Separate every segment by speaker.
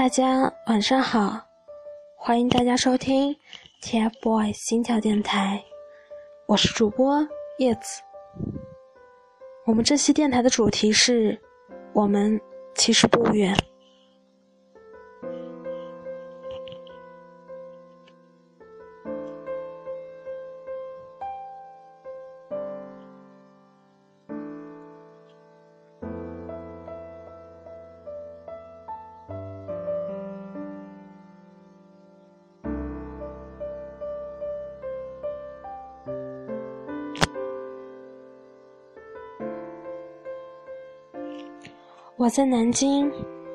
Speaker 1: 大家晚上好，欢迎大家收听 TFBOYS 心跳电台，我是主播叶子。我们这期电台的主题是：我们其实不远。我在南京，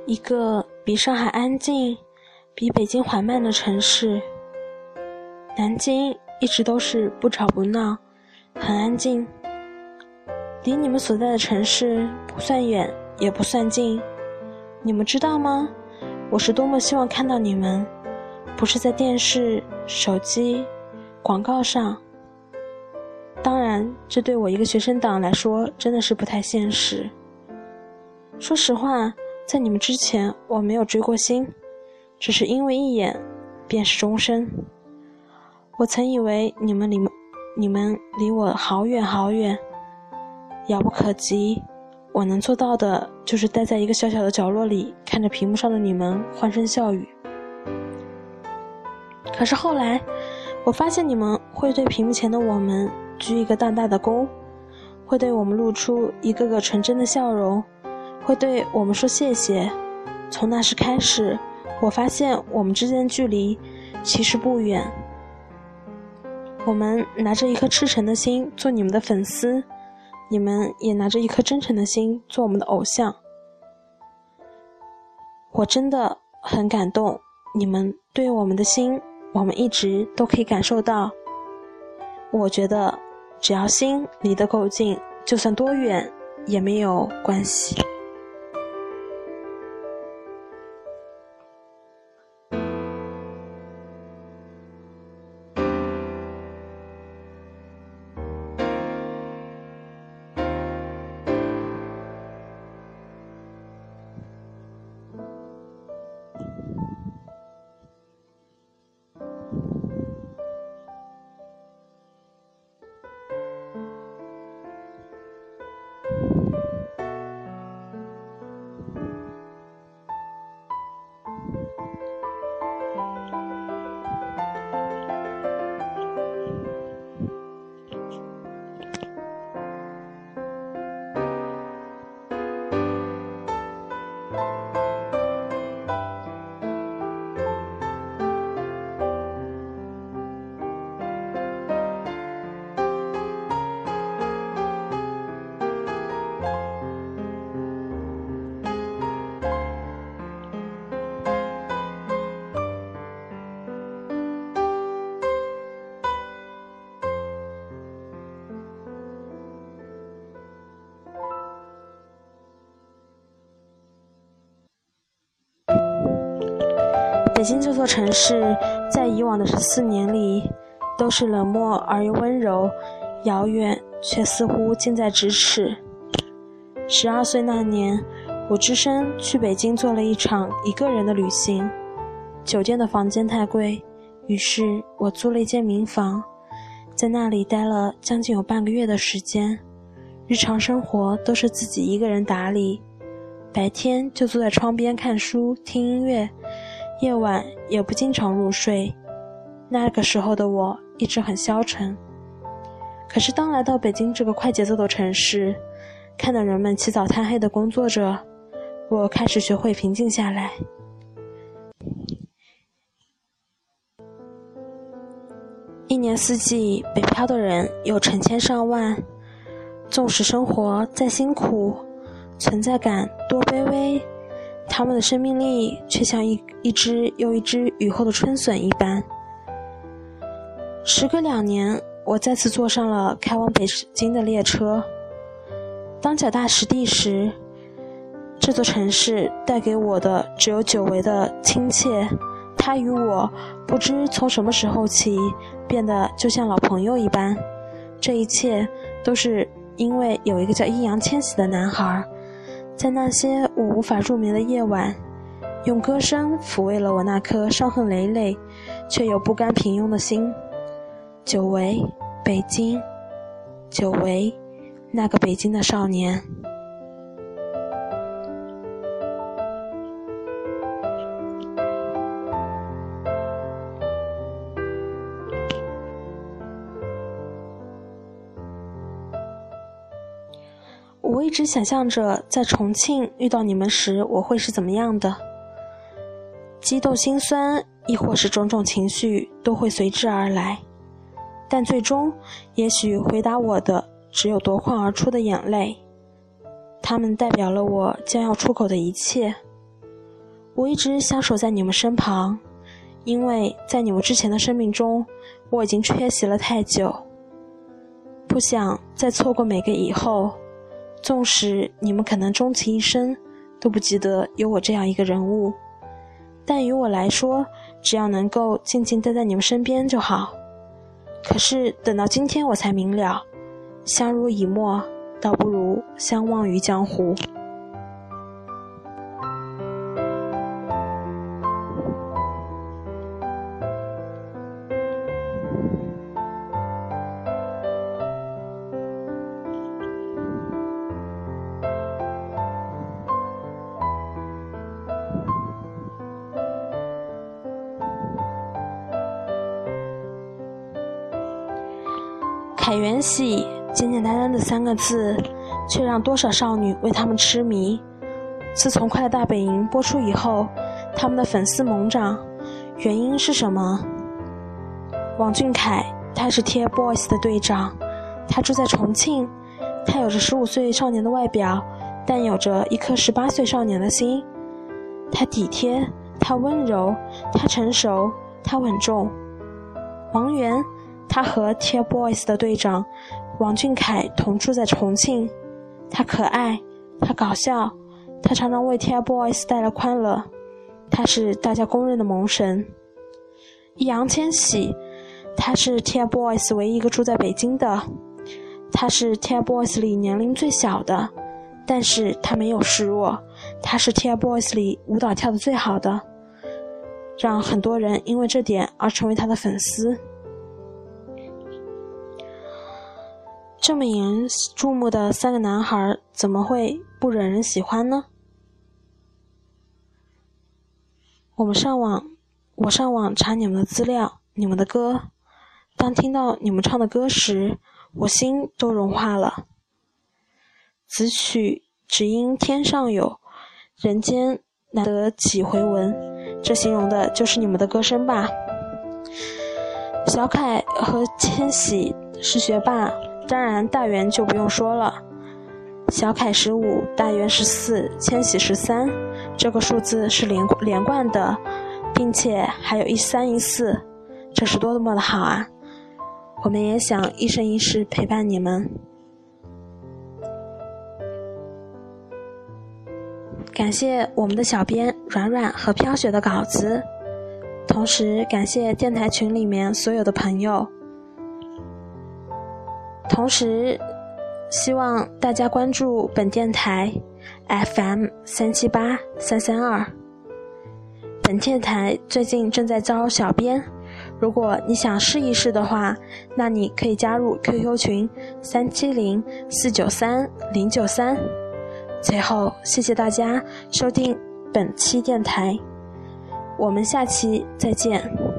Speaker 1: 一个比上海安静、比北京缓慢的城市。南京一直都是不吵不闹，很安静，离你们所在的城市不算远，也不算近。你们知道吗？我是多么希望看到你们，不是在电视、手机、广告上。当然，这对我一个学生党来说，真的是不太现实。说实话，在你们之前，我没有追过星，只是因为一眼，便是终身。我曾以为你们离你们离我好远好远，遥不可及。我能做到的，就是待在一个小小的角落里，看着屏幕上的你们欢声笑语。可是后来，我发现你们会对屏幕前的我们鞠一个大大的躬，会对我们露出一个个纯真的笑容。会对我们说谢谢。从那时开始，我发现我们之间的距离其实不远。我们拿着一颗赤诚的心做你们的粉丝，你们也拿着一颗真诚的心做我们的偶像。我真的很感动，你们对我们的心，我们一直都可以感受到。我觉得，只要心离得够近，就算多远也没有关系。北京这座城市，在以往的十四年里，都是冷漠而又温柔，遥远却似乎近在咫尺。十二岁那年，我只身去北京做了一场一个人的旅行。酒店的房间太贵，于是我租了一间民房，在那里待了将近有半个月的时间。日常生活都是自己一个人打理，白天就坐在窗边看书、听音乐。夜晚也不经常入睡，那个时候的我一直很消沉。可是当来到北京这个快节奏的城市，看到人们起早贪黑的工作着，我开始学会平静下来。一年四季，北漂的人有成千上万，纵使生活再辛苦，存在感多卑微。他们的生命力却像一一只又一只雨后的春笋一般。时隔两年，我再次坐上了开往北京的列车。当脚踏实地时，这座城市带给我的只有久违的亲切。它与我不知从什么时候起变得就像老朋友一般。这一切都是因为有一个叫易烊千玺的男孩。在那些我无法入眠的夜晚，用歌声抚慰了我那颗伤痕累累却又不甘平庸的心。久违，北京，久违，那个北京的少年。我一直想象着在重庆遇到你们时，我会是怎么样的。激动、心酸，亦或是种种情绪，都会随之而来。但最终，也许回答我的只有夺眶而出的眼泪。它们代表了我将要出口的一切。我一直想守在你们身旁，因为在你们之前的生命中，我已经缺席了太久，不想再错过每个以后。纵使你们可能终其一生都不记得有我这样一个人物，但于我来说，只要能够静静待在你们身边就好。可是等到今天，我才明了，相濡以沫，倒不如相忘于江湖。海源喜，简简单单的三个字，却让多少少女为他们痴迷。自从《快乐大本营》播出以后，他们的粉丝猛涨，原因是什么？王俊凯，他是 TFBOYS 的队长，他住在重庆，他有着十五岁少年的外表，但有着一颗十八岁少年的心。他体贴，他温柔，他成熟，他稳重。王源。他和 TFBOYS 的队长王俊凯同住在重庆，他可爱，他搞笑，他常常为 TFBOYS 带来欢乐，他是大家公认的萌神。易烊千玺，他是 TFBOYS 唯一一个住在北京的，他是 TFBOYS 里年龄最小的，但是他没有示弱，他是 TFBOYS 里舞蹈跳的最好的，让很多人因为这点而成为他的粉丝。这么引人注目的三个男孩，怎么会不惹人喜欢呢？我们上网，我上网查你们的资料，你们的歌。当听到你们唱的歌时，我心都融化了。此曲只因天上有，人间难得几回闻，这形容的就是你们的歌声吧。小凯和千玺是学霸。当然，大圆就不用说了。小凯十五，大圆十四，千玺十三，这个数字是连连贯的，并且还有一三一四，这是多么的好啊！我们也想一生一世陪伴你们。感谢我们的小编软软和飘雪的稿子，同时感谢电台群里面所有的朋友。同时，希望大家关注本电台 FM 三七八三三二。本电台最近正在招小编，如果你想试一试的话，那你可以加入 QQ 群三七零四九三零九三。最后，谢谢大家收听本期电台，我们下期再见。